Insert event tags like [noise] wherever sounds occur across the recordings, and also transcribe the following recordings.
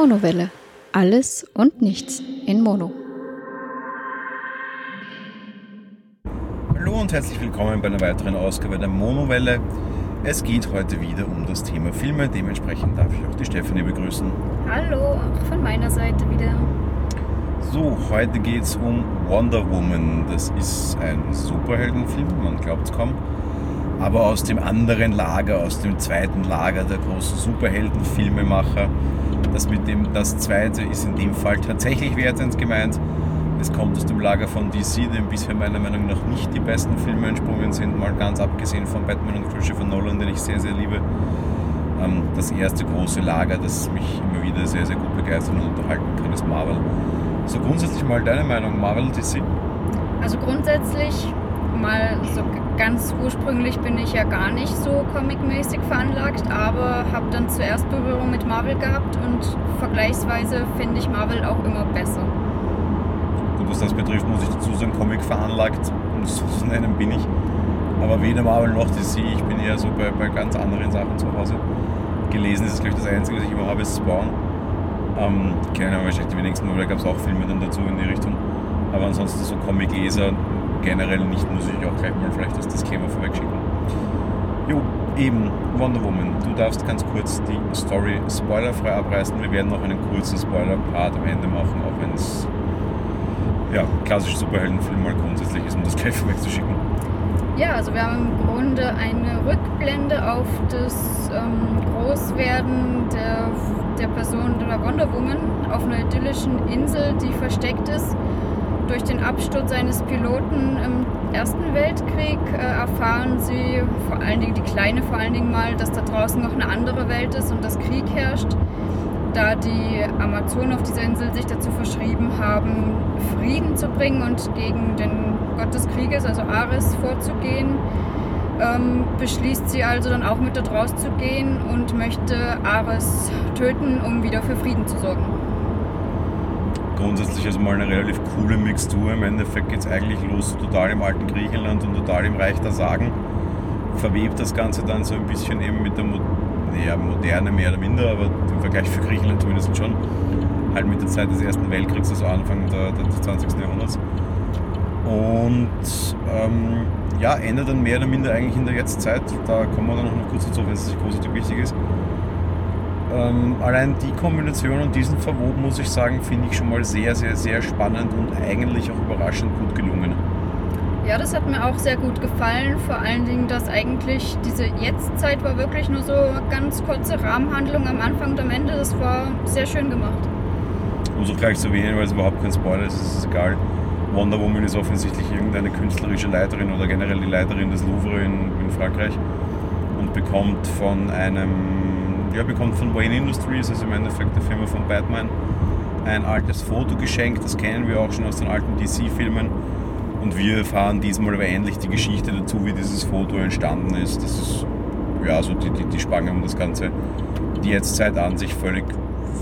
Monowelle. Alles und nichts in Mono. Hallo und herzlich willkommen bei einer weiteren Ausgabe der Monowelle. Es geht heute wieder um das Thema Filme, dementsprechend darf ich auch die Stefanie begrüßen. Hallo, auch von meiner Seite wieder. So, heute geht es um Wonder Woman. Das ist ein Superheldenfilm, man glaubt es kaum. Aber aus dem anderen Lager, aus dem zweiten Lager der großen Superheldenfilmemacher. Das mit dem, das zweite ist in dem Fall tatsächlich wertend gemeint. Es kommt aus dem Lager von DC, dem bisher meiner Meinung nach nicht die besten Filme entsprungen sind, mal ganz abgesehen von Batman und Christopher Nolan, den ich sehr, sehr liebe. Ähm, das erste große Lager, das mich immer wieder sehr, sehr gut begeistern und unterhalten kann, ist Marvel. So grundsätzlich mal deine Meinung, Marvel DC? Also grundsätzlich mal so ganz ursprünglich bin ich ja gar nicht so comicmäßig veranlagt, aber habe dann zuerst Berührung mit Marvel gehabt und vergleichsweise finde ich Marvel auch immer besser. Gut, was das betrifft, muss ich dazu sagen, Comic veranlagt, um es so zu nennen, bin ich. Aber weder Marvel noch DC, ich bin eher so bei, bei ganz anderen Sachen zu Hause. Gelesen ist, glaube ich, das Einzige, was ich immer habe, ist Spawn. Ähm, kennen wahrscheinlich die wenigsten, aber da gab es auch Filme dann dazu in die Richtung. Aber ansonsten so Comic-Leser generell nicht, muss ich auch gleich mal vielleicht das Disclaimer vorweg schicken. Jo, eben Wonder Woman. Du darfst ganz kurz die Story spoilerfrei abreißen. Wir werden noch einen kurzen Spoiler-Part am Ende machen, auch wenn es ja, klassische Superheldenfilm mal grundsätzlich ist, um das gleich vorweg zu schicken. Ja, also wir haben im Grunde eine Rückblende auf das ähm, Großwerden der, der Person der Wonder Woman auf einer idyllischen Insel, die versteckt ist. Durch den Absturz eines Piloten im Ersten Weltkrieg äh, erfahren sie, vor allen Dingen die Kleine vor allen Dingen mal, dass da draußen noch eine andere Welt ist und dass Krieg herrscht. Da die Amazonen auf dieser Insel sich dazu verschrieben haben, Frieden zu bringen und gegen den Gott des Krieges, also Ares, vorzugehen, ähm, beschließt sie also dann auch mit dort rauszugehen und möchte Ares töten, um wieder für Frieden zu sorgen. Grundsätzlich also mal eine relativ coole Mixtur. Im Endeffekt geht es eigentlich los total im alten Griechenland und total im Reich der Sagen. Verwebt das Ganze dann so ein bisschen eben mit der Mo naja, Moderne mehr oder minder, aber im Vergleich für Griechenland zumindest schon. Halt mit der Zeit des Ersten Weltkriegs, also Anfang der, des 20. Jahrhunderts. Und ähm, ja, endet dann mehr oder minder eigentlich in der Jetztzeit. Da kommen wir dann noch kurz dazu, wenn es großartig wichtig ist. Ähm, allein die Kombination und diesen Verwob, muss ich sagen, finde ich schon mal sehr, sehr, sehr spannend und eigentlich auch überraschend gut gelungen. Ja, das hat mir auch sehr gut gefallen. Vor allen Dingen, dass eigentlich diese Jetztzeit war wirklich nur so eine ganz kurze Rahmenhandlung am Anfang und am Ende. Das war sehr schön gemacht. Muss auch gleich so erwähnen, weil es überhaupt kein Spoiler ist, es ist egal. Wonder Woman ist offensichtlich irgendeine künstlerische Leiterin oder generell die Leiterin des Louvre in, in Frankreich und bekommt von einem, ja, bekommt von Wayne Industries, also im Endeffekt der Firma von Batman, ein altes Foto geschenkt. Das kennen wir auch schon aus den alten DC-Filmen. Und wir erfahren diesmal aber endlich die Geschichte dazu, wie dieses Foto entstanden ist. Das ist ja so die, die, die Spange um das Ganze. Die Jetztzeit an sich völlig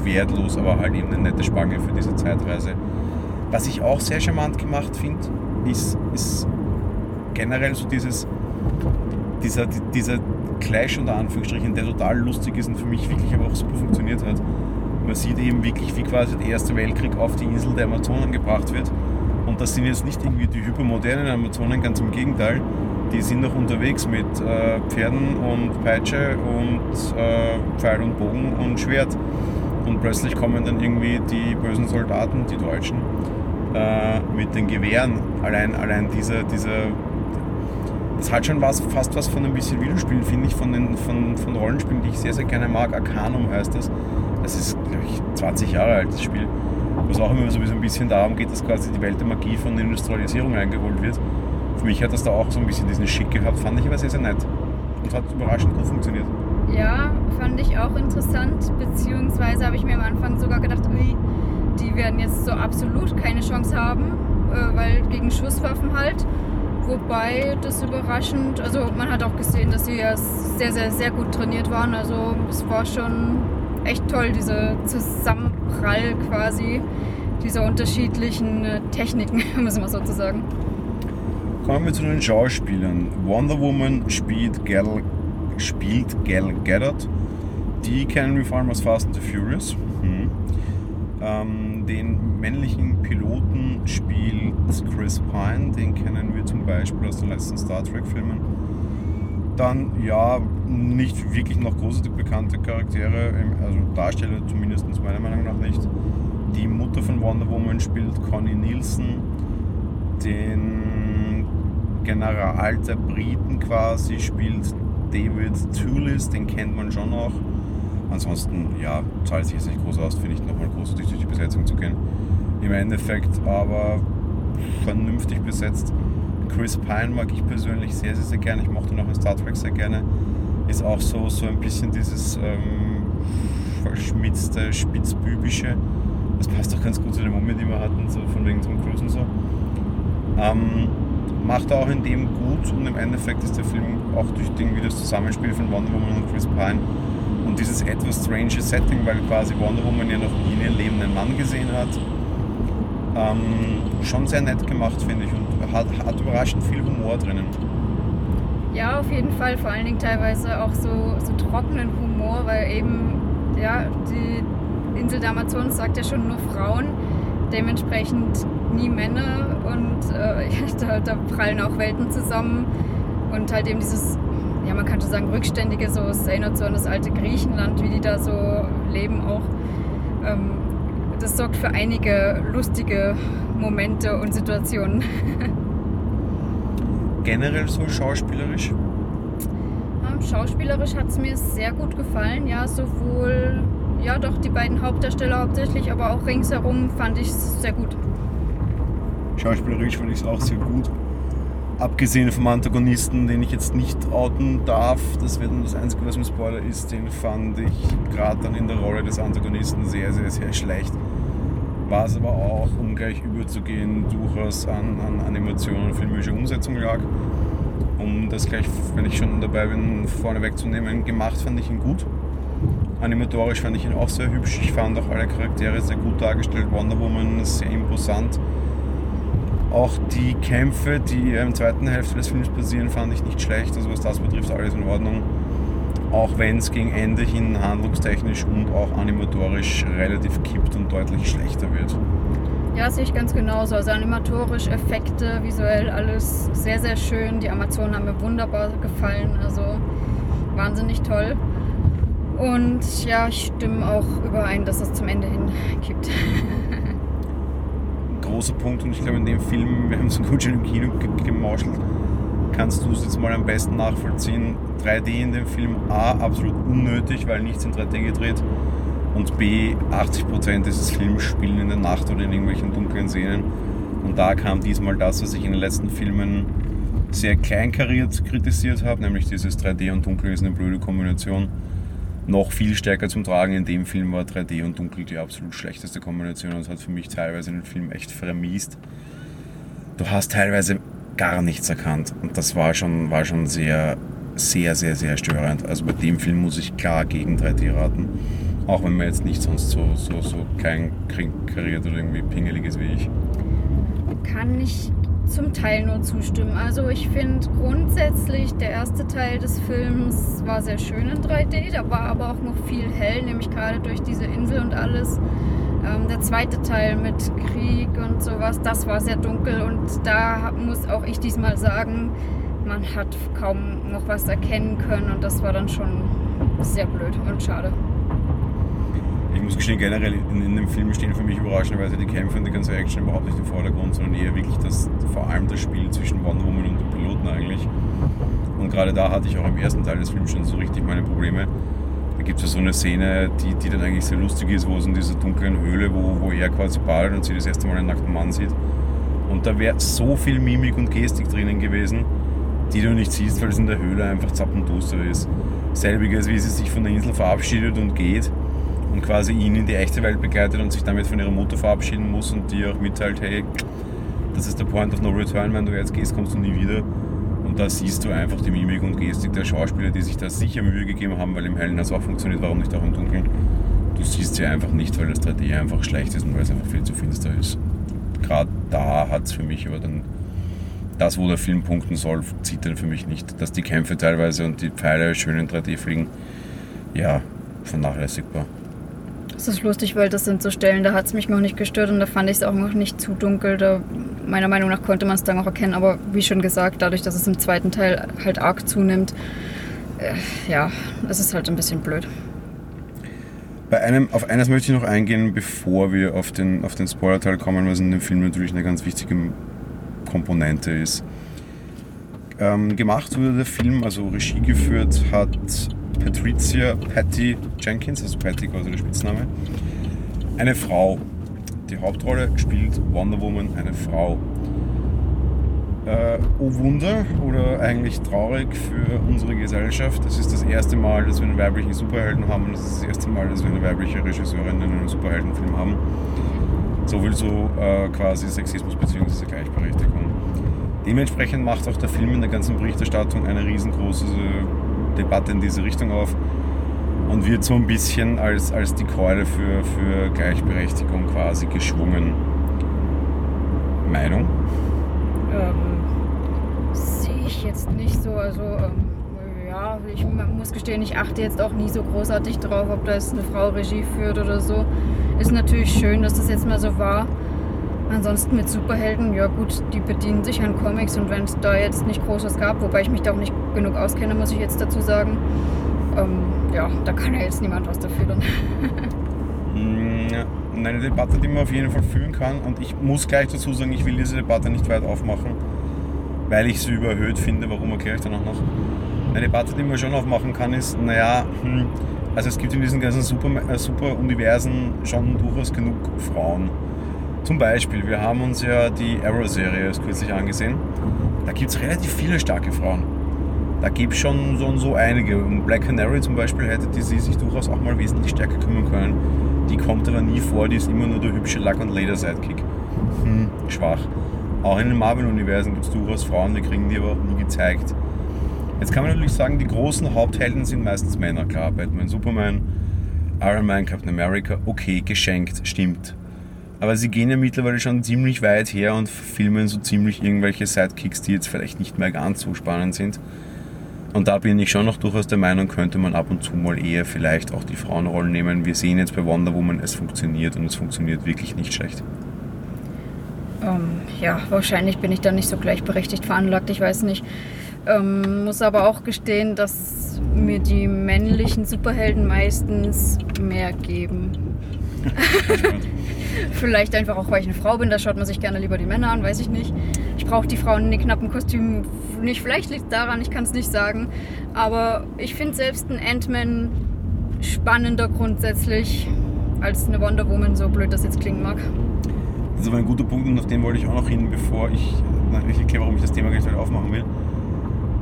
wertlos, aber halt eben eine nette Spange für diese Zeitreise. Was ich auch sehr charmant gemacht finde, ist, ist generell so dieses, dieser, dieser Clash unter Anführungsstrichen, der total lustig ist und für mich wirklich aber auch super funktioniert hat. Man sieht eben wirklich, wie quasi der Erste Weltkrieg auf die Insel der Amazonen gebracht wird. Und das sind jetzt nicht irgendwie die hypermodernen Amazonen, ganz im Gegenteil. Die sind noch unterwegs mit äh, Pferden und Peitsche und äh, Pfeil und Bogen und Schwert. Und plötzlich kommen dann irgendwie die bösen Soldaten, die Deutschen, äh, mit den Gewehren. Allein, allein dieser, dieser, das hat schon was, fast was von ein bisschen Videospielen, finde ich, von, den, von, von Rollenspielen, die ich sehr, sehr gerne mag. Arcanum heißt das. Das ist, glaube ich, 20 Jahre alt, das Spiel. Wo es auch immer so ein bisschen darum geht, dass quasi die Welt der Magie von der Industrialisierung eingeholt wird. Für mich hat das da auch so ein bisschen diesen Schick gehabt, fand ich aber sehr, sehr nett. Und hat überraschend gut funktioniert. Ja, fand ich auch interessant, beziehungsweise habe ich mir am Anfang sogar gedacht, ui, die werden jetzt so absolut keine Chance haben, äh, weil gegen Schusswaffen halt. Wobei das überraschend, also man hat auch gesehen, dass sie ja sehr, sehr, sehr gut trainiert waren. Also es war schon echt toll, dieser Zusammenprall quasi dieser unterschiedlichen äh, Techniken, [laughs] müssen wir sozusagen. Kommen wir zu den Schauspielern. Wonder Woman spielt Gal, spielt Gal Gadot. Die kennen wir vor allem aus Fast and the Furious. Mhm. Ähm, den männlichen Piloten spielt Chris Pine, den kennen wir zum Beispiel aus den letzten Star Trek-Filmen. Dann, ja, nicht wirklich noch großartig bekannte Charaktere, also Darsteller zumindest meiner Meinung nach nicht. Die Mutter von Wonder Woman spielt Connie Nielsen, den General der Briten quasi spielt David Toulis, den kennt man schon noch. Ansonsten, ja, zahlt sich jetzt nicht groß aus, finde ich, nochmal großartig durch die Besetzung zu gehen. Im Endeffekt aber vernünftig besetzt. Chris Pine mag ich persönlich sehr, sehr, sehr gerne. Ich mochte noch in Star Trek sehr gerne. Ist auch so, so ein bisschen dieses ähm, verschmitzte, spitzbübische. Das passt auch ganz gut zu der Mumie, die wir hatten, so von wegen Tom Cruise und so. Ähm, macht er auch in dem gut und im Endeffekt ist der Film auch durch irgendwie das Zusammenspiel von Wonder Woman und Chris Pine und dieses etwas strange Setting, weil quasi Wonder Woman ja noch nie in ihrem Leben Mann gesehen hat, ähm, schon sehr nett gemacht, finde ich, und hat, hat überraschend viel Humor drinnen. Ja, auf jeden Fall, vor allen Dingen teilweise auch so, so trockenen Humor, weil eben, ja, die Insel der Amazonas sagt ja schon nur Frauen, dementsprechend nie Männer. Und äh, [laughs] da, da prallen auch Welten zusammen. Und halt eben dieses ja, man könnte sagen, rückständige, so es erinnert so an das alte Griechenland, wie die da so leben auch. Ähm, das sorgt für einige lustige Momente und Situationen. [laughs] Generell so schauspielerisch? Ähm, schauspielerisch hat es mir sehr gut gefallen, ja, sowohl, ja doch, die beiden Hauptdarsteller hauptsächlich, aber auch ringsherum fand ich es sehr gut. Schauspielerisch fand ich es auch sehr gut abgesehen vom Antagonisten, den ich jetzt nicht outen darf, das wird das Einzige, was im Spoiler ist, den fand ich gerade dann in der Rolle des Antagonisten sehr, sehr, sehr schlecht. War es aber auch, um gleich überzugehen, durchaus an, an Animation und filmischer Umsetzung lag. Um das gleich, wenn ich schon dabei bin, vorne wegzunehmen, gemacht fand ich ihn gut. Animatorisch fand ich ihn auch sehr hübsch. Ich fand auch alle Charaktere sehr gut dargestellt. Wonder Woman sehr imposant auch die Kämpfe, die im zweiten Hälfte des Films passieren, fand ich nicht schlecht. Also was das betrifft, alles in Ordnung. Auch wenn es gegen Ende hin handlungstechnisch und auch animatorisch relativ kippt und deutlich schlechter wird. Ja, sehe ich ganz genauso. Also animatorisch, Effekte, visuell alles sehr, sehr schön. Die Amazonen haben mir wunderbar gefallen. Also wahnsinnig toll. Und ja, ich stimme auch überein, dass es zum Ende hin kippt. [laughs] großer Punkt und ich glaube in dem Film, [laughs] wir haben es gut schon im Kino gemauschelt, kannst du es jetzt mal am besten nachvollziehen. 3D in dem Film A absolut unnötig, weil nichts in 3D gedreht und B 80% dieses Films spielen in der Nacht oder in irgendwelchen dunklen Szenen und da kam diesmal das, was ich in den letzten Filmen sehr kleinkariert kritisiert habe, nämlich dieses 3D und Dunkel ist eine blöde Kombination noch viel stärker zum Tragen. In dem Film war 3D und Dunkel die absolut schlechteste Kombination und das hat für mich teilweise den Film echt vermiest. Du hast teilweise gar nichts erkannt und das war schon, war schon sehr, sehr, sehr, sehr störend. Also bei dem Film muss ich klar gegen 3D raten. Auch wenn man jetzt nicht sonst so, so, so klein kariert oder irgendwie pingelig ist wie ich. Kann ich zum Teil nur zustimmen. Also ich finde grundsätzlich der erste Teil des Films war sehr schön in 3D, da war aber auch noch viel hell, nämlich gerade durch diese Insel und alles. Ähm, der zweite Teil mit Krieg und sowas, das war sehr dunkel und da muss auch ich diesmal sagen, man hat kaum noch was erkennen können und das war dann schon sehr blöd und schade. Muss gestehen, generell in, in, dem Film stehen für mich überraschenderweise die Kämpfe und die ganze Action überhaupt nicht im Vordergrund, sondern eher wirklich das, vor allem das Spiel zwischen Wonder Woman und dem Piloten eigentlich. Und gerade da hatte ich auch im ersten Teil des Films schon so richtig meine Probleme. Da gibt es ja so eine Szene, die, die dann eigentlich sehr lustig ist, wo es in dieser dunklen Höhle, wo, wo er quasi badet und sie das erste Mal einen nackten Mann sieht. Und da wäre so viel Mimik und Gestik drinnen gewesen, die du nicht siehst, weil es in der Höhle einfach zappenduster ist. Selbiges, wie sie sich von der Insel verabschiedet und geht und quasi ihn in die echte Welt begleitet und sich damit von ihrer Mutter verabschieden muss und die auch mitteilt, hey, das ist der Point of No Return, wenn du jetzt gehst, kommst du nie wieder. Und da siehst du einfach die Mimik und Gestik der Schauspieler, die sich da sicher Mühe gegeben haben, weil im Hellen das auch funktioniert, warum nicht auch im Dunkeln. Du siehst sie einfach nicht, weil das 3D einfach schlecht ist und weil es einfach viel zu finster ist. Gerade da hat es für mich aber dann das, wo der Film punkten soll, zieht dann für mich nicht. Dass die Kämpfe teilweise und die Pfeile schön in 3D fliegen, ja, vernachlässigbar Das ist lustig, weil das sind so Stellen, da hat es mich noch nicht gestört und da fand ich es auch noch nicht zu dunkel. Da, meiner Meinung nach konnte man es dann auch erkennen, aber wie schon gesagt, dadurch, dass es im zweiten Teil halt arg zunimmt, äh, ja, es ist halt ein bisschen blöd. Bei einem, auf eines möchte ich noch eingehen, bevor wir auf den, auf den Spoiler-Teil kommen, was in dem Film natürlich eine ganz wichtige Komponente ist. Ähm, gemacht wurde der Film, also Regie geführt hat Patricia Patty Jenkins, also Patty quasi der Spitzname. Eine Frau. Die Hauptrolle spielt Wonder Woman, eine Frau. Äh, oh Wunder oder eigentlich traurig für unsere Gesellschaft. Das ist das erste Mal, dass wir einen weiblichen Superhelden haben und das ist das erste Mal, dass wir eine weibliche Regisseurin in einem Superheldenfilm haben. So viel so äh, quasi Sexismus bzw. Gleichberechtigung. Dementsprechend macht auch der Film in der ganzen Berichterstattung eine riesengroße Debatte in diese Richtung auf und wird so ein bisschen als, als die Keule für, für Gleichberechtigung quasi geschwungen. Meinung? Ähm, Sehe ich jetzt nicht so. Also, ähm, ja, ich muss gestehen, ich achte jetzt auch nie so großartig drauf, ob da jetzt eine Frau Regie führt oder so. Ist natürlich schön, dass das jetzt mal so war. Ansonsten mit Superhelden, ja gut, die bedienen sich an Comics und wenn es da jetzt nicht Großes gab, wobei ich mich da auch nicht genug auskenne, muss ich jetzt dazu sagen, ähm, ja, da kann ja jetzt niemand was dafür dann. Mm, eine Debatte, die man auf jeden Fall führen kann und ich muss gleich dazu sagen, ich will diese Debatte nicht weit aufmachen, weil ich sie überhöht finde, warum erkläre ich dann auch noch. Eine Debatte, die man schon aufmachen kann, ist, naja, hm, also es gibt in diesen ganzen super, äh, super schon durchaus genug Frauen zum Beispiel, wir haben uns ja die Arrow-Serie kürzlich angesehen. Da gibt es relativ viele starke Frauen. Da gibt es schon so und so einige. Und Black Canary zum Beispiel hätte die sie sich durchaus auch mal wesentlich stärker kümmern können. Die kommt aber nie vor, die ist immer nur der hübsche Lack- und Leder-Sidekick. Hm, schwach. Auch in den Marvel-Universen gibt es durchaus Frauen, die kriegen die aber auch nie gezeigt. Jetzt kann man natürlich sagen, die großen Haupthelden sind meistens Männer. Klar, Batman, Superman, Iron Man, Captain America, okay, geschenkt, stimmt. Aber sie gehen ja mittlerweile schon ziemlich weit her und filmen so ziemlich irgendwelche Sidekicks, die jetzt vielleicht nicht mehr ganz so spannend sind. Und da bin ich schon noch durchaus der Meinung, könnte man ab und zu mal eher vielleicht auch die Frauenrollen nehmen. Wir sehen jetzt bei Wonder Woman, es funktioniert und es funktioniert wirklich nicht schlecht. Ähm, ja, wahrscheinlich bin ich da nicht so gleichberechtigt veranlagt, ich weiß nicht. Ähm, muss aber auch gestehen, dass mir die männlichen Superhelden meistens mehr geben. Vielleicht einfach auch, weil ich eine Frau bin, da schaut man sich gerne lieber die Männer an, weiß ich nicht. Ich brauche die Frauen in den knappen Kostümen nicht. Vielleicht liegt es daran, ich kann es nicht sagen. Aber ich finde selbst einen Ant-Man spannender grundsätzlich als eine Wonder Woman, so blöd das jetzt klingen mag. Das ist aber ein guter Punkt und auf den wollte ich auch noch hin, bevor ich, ich erkläre, warum ich das Thema gleich aufmachen will.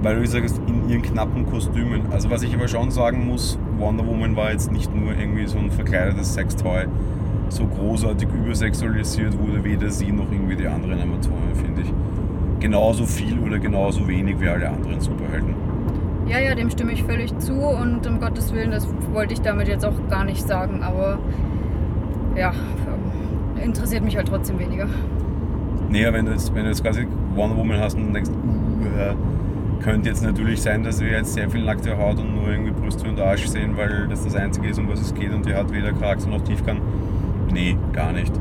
Weil du gesagt hast, in ihren knappen Kostümen. Also was ich aber schon sagen muss, Wonder Woman war jetzt nicht nur irgendwie so ein verkleidetes Sextoy, so großartig übersexualisiert wurde weder sie noch irgendwie die anderen Amazonen, finde ich. Genauso viel oder genauso wenig wie alle anderen Superhelden. Ja, ja, dem stimme ich völlig zu und um Gottes Willen, das wollte ich damit jetzt auch gar nicht sagen, aber ja, interessiert mich halt trotzdem weniger. Naja, wenn du jetzt, wenn du jetzt quasi Wonder Woman hast und denkst, uh, könnte jetzt natürlich sein, dass wir jetzt sehr viel nackte Haut und nur irgendwie Brüste und Arsch sehen, weil das das Einzige ist, um was es geht und die hat weder Charakter noch Tiefgang. Nee, gar nicht.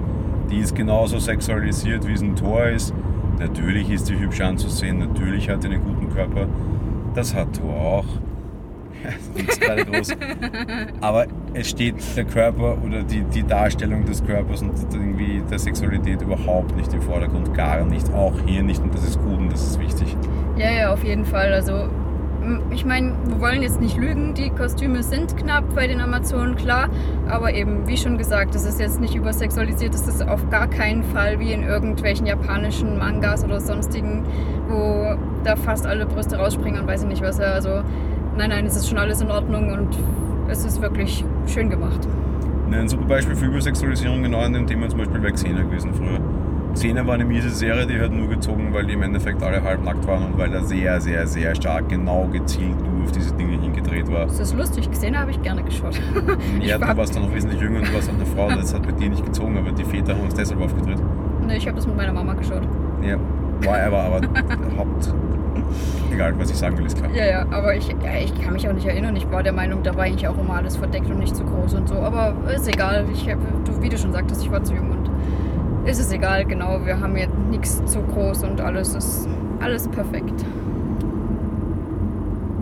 Die ist genauso sexualisiert, wie es ein Tor ist. Natürlich ist sie hübsch anzusehen, natürlich hat sie einen guten Körper. Das hat Thor auch. [laughs] groß. Aber es steht der Körper oder die, die Darstellung des Körpers und irgendwie der Sexualität überhaupt nicht im Vordergrund, gar nicht, auch hier nicht und das ist gut und das ist wichtig. Ja, ja, auf jeden Fall. Also ich meine, wir wollen jetzt nicht lügen, die Kostüme sind knapp bei den Amazonen, klar, aber eben, wie schon gesagt, das ist jetzt nicht übersexualisiert, das ist auf gar keinen Fall wie in irgendwelchen japanischen Mangas oder sonstigen, wo da fast alle Brüste rausspringen und weiß ich nicht was. Also, nein, nein, es ist schon alles in Ordnung und es ist wirklich schön gemacht. Ein super Beispiel für Übersexualisierung genau an dem Thema zum Beispiel Xena gewesen früher. Xena war eine miese Serie, die hat nur gezogen, weil die im Endeffekt alle halbnackt waren und weil da sehr, sehr, sehr stark genau gezielt nur auf diese Dinge hingedreht war. Das ist lustig, Xena habe ich gerne geschaut. [laughs] ja, du warst dann noch wesentlich jünger und du warst auch eine Frau, das hat bei dir nicht gezogen, aber die Väter haben es deshalb aufgedreht. Ne, ich habe das mit meiner Mama geschaut. Ja, whatever, aber Haupt. Egal, was ich sagen will, ist klar. Ja, ja, aber ich, ja, ich kann mich auch nicht erinnern. Ich war der Meinung, da war eigentlich auch immer alles verdeckt und nicht zu groß und so. Aber ist egal. Ich hab, du, wie du schon sagtest, ich war zu jung und ist es egal, genau. Wir haben jetzt nichts zu groß und alles ist alles perfekt.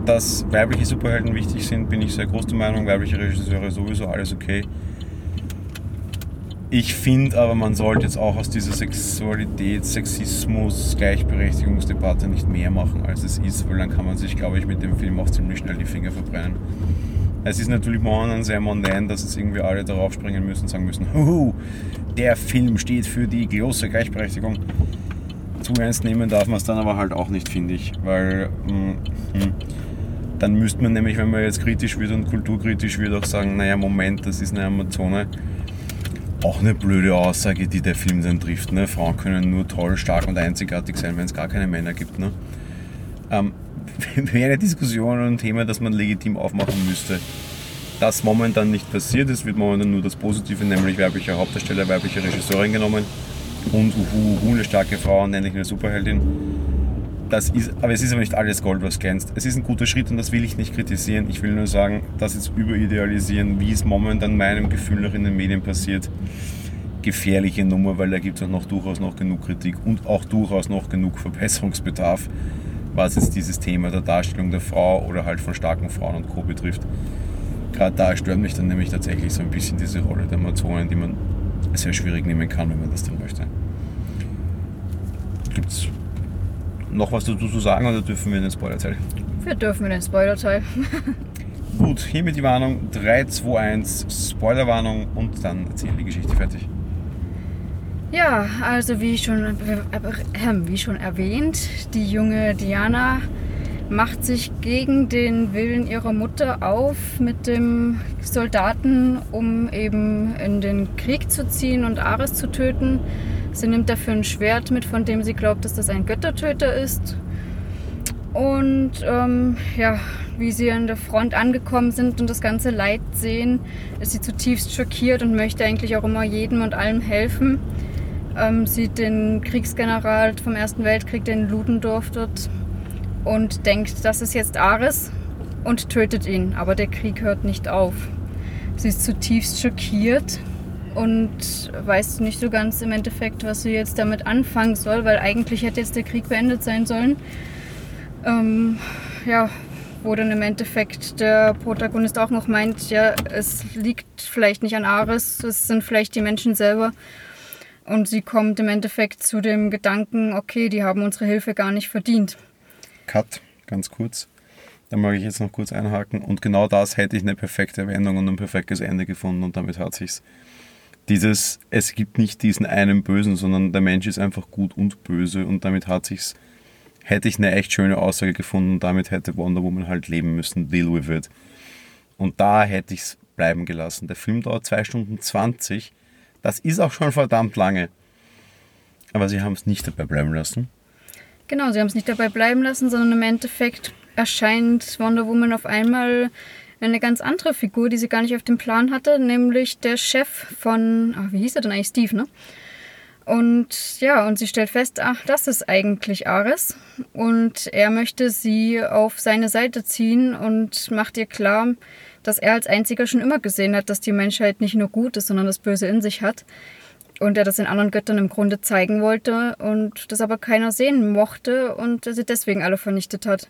Dass weibliche Superhelden wichtig sind, bin ich sehr groß der Meinung. Weibliche Regisseure sowieso alles okay. Ich finde aber, man sollte jetzt auch aus dieser Sexualität, Sexismus, Gleichberechtigungsdebatte nicht mehr machen, als es ist, weil dann kann man sich, glaube ich, mit dem Film auch ziemlich schnell die Finger verbrennen. Es ist natürlich momentan sehr mondän, dass jetzt irgendwie alle darauf springen müssen und sagen müssen, Huhu, der Film steht für die große Gleichberechtigung. Zu ernst nehmen darf man es dann aber halt auch nicht, finde ich, weil mh, hm, dann müsste man nämlich, wenn man jetzt kritisch wird und kulturkritisch wird, auch sagen, naja, Moment, das ist eine Amazone auch eine blöde Aussage, die der Film dann trifft. Ne? Frauen können nur toll, stark und einzigartig sein, wenn es gar keine Männer gibt. Ne? Ähm, [laughs] Wäre eine Diskussion und ein Thema, das man legitim aufmachen müsste. Das momentan nicht passiert, es wird momentan nur das Positive, nämlich weiblicher Hauptdarsteller, weibliche Regisseurin genommen und uhu, uhu, eine starke Frau, nenne ich eine Superheldin das ist, aber es ist aber nicht alles Gold, was glänzt. Es ist ein guter Schritt und das will ich nicht kritisieren. Ich will nur sagen, das jetzt überidealisieren, wie es momentan meinem Gefühl nach in den Medien passiert, gefährliche Nummer, weil da gibt es auch noch durchaus noch genug Kritik und auch durchaus noch genug Verbesserungsbedarf, was jetzt dieses Thema der Darstellung der Frau oder halt von starken Frauen und Co. betrifft. Gerade da stört mich dann nämlich tatsächlich so ein bisschen diese Rolle der Amazonen, die man sehr schwierig nehmen kann, wenn man das dann möchte. Gibt es noch was dazu zu sagen oder dürfen wir in den Spoiler-Teil? Wir dürfen in den Spoiler-Teil. Gut, hiermit die Warnung 3, 2, 1, Spoilerwarnung und dann erzählen die Geschichte fertig. Ja, also wie schon, äh, wie schon erwähnt, die junge Diana macht sich gegen den Willen ihrer Mutter auf mit dem Soldaten, um eben in den Krieg zu ziehen und Ares zu töten. Sie nimmt dafür ein Schwert mit, von dem sie glaubt, dass das ein Göttertöter ist. Und ähm, ja, wie sie an der Front angekommen sind und das ganze Leid sehen, ist sie zutiefst schockiert und möchte eigentlich auch immer jedem und allem helfen. Ähm, sieht den Kriegsgeneral vom Ersten Weltkrieg, den Ludendorff dort, und denkt, das ist jetzt Ares und tötet ihn. Aber der Krieg hört nicht auf. Sie ist zutiefst schockiert und weiß nicht so ganz im Endeffekt, was sie jetzt damit anfangen soll, weil eigentlich hätte jetzt der Krieg beendet sein sollen. Ähm, ja, wo dann im Endeffekt der Protagonist auch noch meint, ja, es liegt vielleicht nicht an Ares, es sind vielleicht die Menschen selber. Und sie kommt im Endeffekt zu dem Gedanken, okay, die haben unsere Hilfe gar nicht verdient. Cut, ganz kurz. Da mag ich jetzt noch kurz einhaken. Und genau das hätte ich eine perfekte Wendung und ein perfektes Ende gefunden und damit hat sich's dieses, es gibt nicht diesen einen Bösen, sondern der Mensch ist einfach gut und böse und damit hat sich's, hätte ich eine echt schöne Aussage gefunden und damit hätte Wonder Woman halt leben müssen, deal with it. Und da hätte ich es bleiben gelassen. Der Film dauert 2 Stunden 20, das ist auch schon verdammt lange. Aber sie haben es nicht dabei bleiben lassen. Genau, sie haben es nicht dabei bleiben lassen, sondern im Endeffekt erscheint Wonder Woman auf einmal eine ganz andere Figur, die sie gar nicht auf dem Plan hatte, nämlich der Chef von, ach, wie hieß er denn eigentlich, Steve, ne? Und ja, und sie stellt fest, ach, das ist eigentlich Ares. Und er möchte sie auf seine Seite ziehen und macht ihr klar, dass er als einziger schon immer gesehen hat, dass die Menschheit nicht nur gut ist, sondern das Böse in sich hat. Und er das den anderen Göttern im Grunde zeigen wollte und das aber keiner sehen mochte und sie deswegen alle vernichtet hat.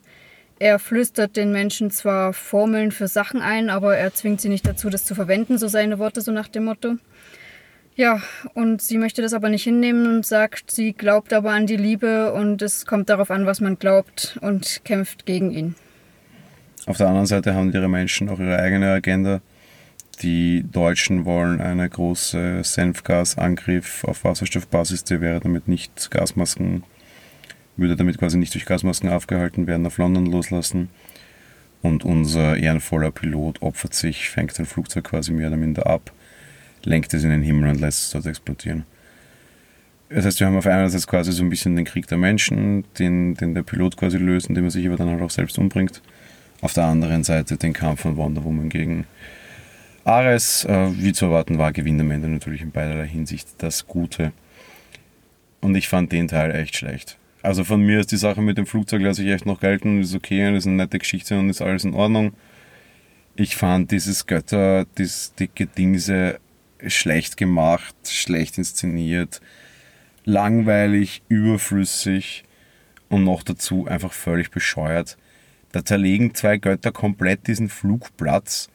Er flüstert den Menschen zwar Formeln für Sachen ein, aber er zwingt sie nicht dazu, das zu verwenden, so seine Worte, so nach dem Motto. Ja, und sie möchte das aber nicht hinnehmen und sagt, sie glaubt aber an die Liebe und es kommt darauf an, was man glaubt und kämpft gegen ihn. Auf der anderen Seite haben ihre Menschen auch ihre eigene Agenda. Die Deutschen wollen eine große Senfgasangriff auf Wasserstoffbasis, der wäre damit nicht Gasmasken würde damit quasi nicht durch Gasmasken aufgehalten werden, auf London loslassen. Und unser ehrenvoller Pilot opfert sich, fängt sein Flugzeug quasi mehr oder minder ab, lenkt es in den Himmel und lässt es dort explodieren. Das heißt, wir haben auf einer Seite quasi so ein bisschen den Krieg der Menschen, den, den der Pilot quasi löst, indem er sich aber dann halt auch selbst umbringt. Auf der anderen Seite den Kampf von Wonder Woman gegen Ares. Äh, wie zu erwarten war, gewinnt am Ende natürlich in beiderlei Hinsicht das Gute. Und ich fand den Teil echt schlecht Also von mir ist die Sache mit dem Flugzeug lasse ich echt noch gelten, ist okay, ist eine nette Geschichte und ist alles in Ordnung. Ich fand dieses Götter, dieses dicke Dingse schlecht gemacht, schlecht inszeniert, langweilig, überflüssig und noch dazu einfach völlig bescheuert. Da zerlegen zwei Götter komplett diesen Flugplatz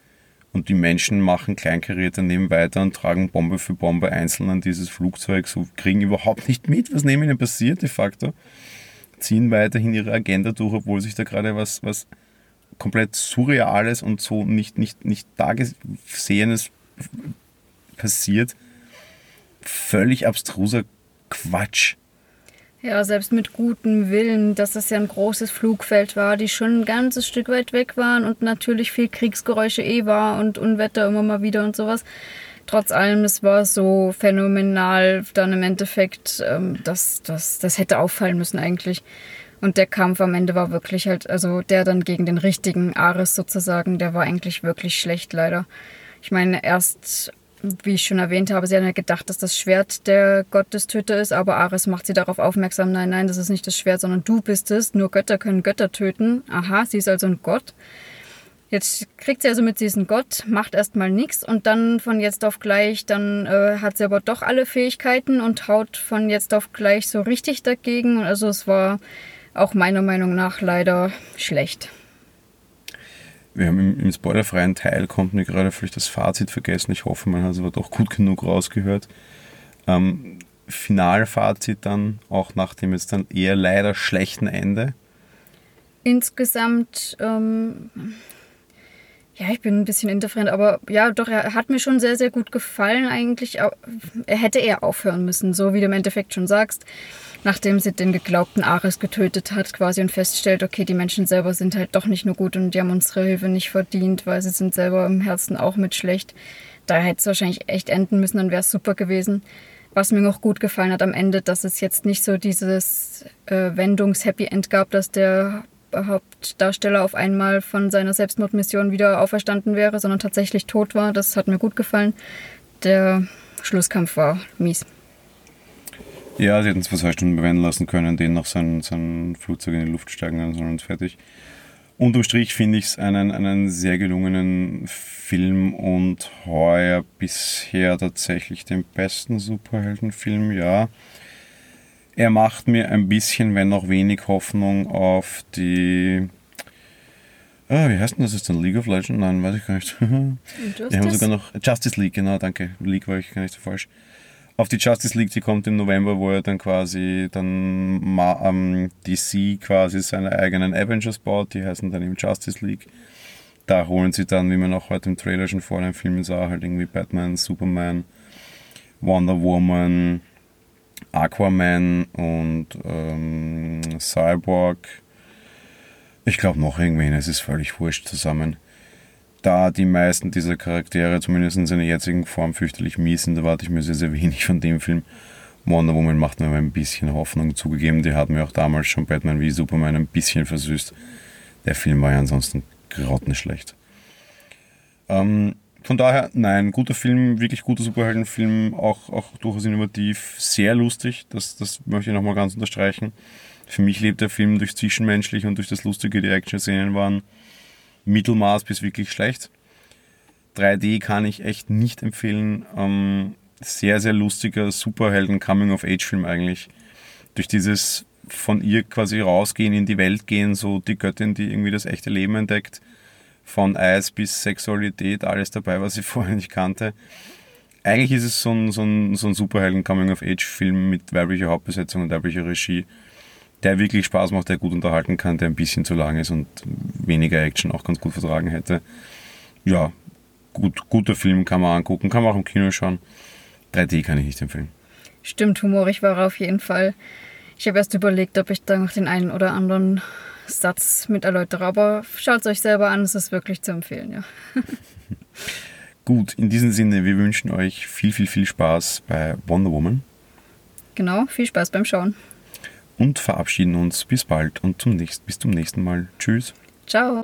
und die Menschen machen kleinkariert daneben weiter und tragen Bombe für Bombe einzeln an dieses Flugzeug, so kriegen überhaupt nicht mit, was neben ihnen passiert de facto, ziehen weiterhin ihre Agenda durch, obwohl sich da gerade was, was komplett Surreales und so nicht, nicht, nicht da gesehenes passiert. Völlig abstruser Quatsch. Ja, selbst mit gutem Willen, dass das ja ein großes Flugfeld war, die schon ein ganzes Stück weit weg waren und natürlich viel Kriegsgeräusche eh war und Unwetter immer mal wieder und sowas. Trotz allem, es war so phänomenal dann im Endeffekt, ähm, dass das, das hätte auffallen müssen eigentlich. Und der Kampf am Ende war wirklich halt, also der dann gegen den richtigen Ares sozusagen, der war eigentlich wirklich schlecht leider. Ich meine, erst wie ich schon erwähnt habe, sie hat gedacht, dass das Schwert der Gott des Töter ist, aber Ares macht sie darauf aufmerksam, nein, nein, das ist nicht das Schwert, sondern du bist es. Nur Götter können Götter töten. Aha, sie ist also ein Gott. Jetzt kriegt sie also mit, sie ist ein Gott, macht erstmal nichts und dann von jetzt auf gleich, dann äh, hat sie aber doch alle Fähigkeiten und haut von jetzt auf gleich so richtig dagegen. Also es war auch meiner Meinung nach leider schlecht. Wir haben im, im spoilerfreien Teil konnten wir gerade vielleicht das Fazit vergessen. Ich hoffe, man hat es aber doch gut genug rausgehört. Ähm, Finalfazit dann, auch nach dem jetzt dann eher leider schlechten Ende. Insgesamt, ähm, ja, ich bin ein bisschen indifferent, aber ja, doch, er hat mir schon sehr, sehr gut gefallen eigentlich. Er hätte eher aufhören müssen, so wie du im Endeffekt schon sagst nachdem sie den geglaubten Ares getötet hat, quasi und feststellt, okay, die Menschen selber sind halt doch nicht nur gut und die haben unsere Hilfe nicht verdient, weil sie sind selber im Herzen auch mit schlecht. Da hätte es wahrscheinlich echt enden müssen, dann wäre es super gewesen. Was mir noch gut gefallen hat am Ende, dass es jetzt nicht so dieses äh, Wendungs-Happy End gab, dass der Hauptdarsteller auf einmal von seiner Selbstmordmission wieder auferstanden wäre, sondern tatsächlich tot war. Das hat mir gut gefallen. Der Schlusskampf war mies. Ja, sie hätten es für zwei Stunden bewenden lassen können, den noch sein, sein Flugzeug in die Luft steigen lassen und fertig. Unterm Strich finde ich es einen, einen sehr gelungenen Film und heuer bisher tatsächlich den besten Superheldenfilm, ja. Er macht mir ein bisschen, wenn noch wenig Hoffnung auf die. Ah, wie heißt denn das jetzt dann? League of Legends? Nein, weiß ich gar nicht. [laughs] Wir haben sogar noch. Justice League, genau, danke. League war ich gar nicht so falsch auf die Justice League, die kommt im November, wo er dann quasi dann ähm, DC quasi seine eigenen Avengers baut, die heißen dann eben Justice League. Da holen sie dann, wie man auch heute im Trailer schon vor dem Film sah, halt irgendwie Batman, Superman, Wonder Woman, Aquaman und ähm, Cyborg. Ich glaube noch irgendwen, es ist völlig wurscht zusammen da die meisten dieser Charaktere, zumindest in seiner jetzigen Form, fürchterlich mies sind, erwarte ich mir sehr, sehr wenig von dem Film. Wonder Woman macht mir ein bisschen Hoffnung zugegeben. Die hat mir auch damals schon Batman wie Superman ein bisschen versüßt. Der Film war ja ansonsten grottenschlecht. Ähm, von daher, nein, guter Film, wirklich guter Superheldenfilm, auch, auch durchaus innovativ, sehr lustig, das, das möchte ich nochmal ganz unterstreichen. Für mich lebt der Film durch Zwischenmenschlich und durch das Lustige, die Action-Szenen waren Mittelmaß bis wirklich schlecht. 3D kann ich echt nicht empfehlen. Ähm, sehr, sehr lustiger Superhelden-Coming-of-Age-Film eigentlich. Durch dieses von ihr quasi rausgehen, in die Welt gehen, so die Göttin, die irgendwie das echte Leben entdeckt. Von Eis bis Sexualität, alles dabei, was ich [laughs] vorher nicht kannte. Eigentlich ist es so ein, so ein, so ein Superhelden-Coming-of-Age-Film mit weiblicher Hauptbesetzung und weiblicher Regie der wirklich Spaß macht, der gut unterhalten kann, der ein bisschen zu lang ist und weniger Action auch ganz gut vertragen hätte. Ja, gut, guter Film kann man angucken, kann man auch im Kino schauen. 3D kann ich nicht empfehlen. Stimmt, humorig war er auf jeden Fall. Ich habe erst überlegt, ob ich da noch den einen oder anderen Satz mit erläutere, aber schaut es euch selber an, es ist wirklich zu empfehlen, ja. [laughs] Gut, in diesem Sinne, wir wünschen euch viel, viel, viel Spaß bei Wonder Woman. Genau, viel Spaß beim Schauen und verabschieden uns. Bis bald und zum nächsten, bis zum nächsten Mal. Tschüss. Ciao.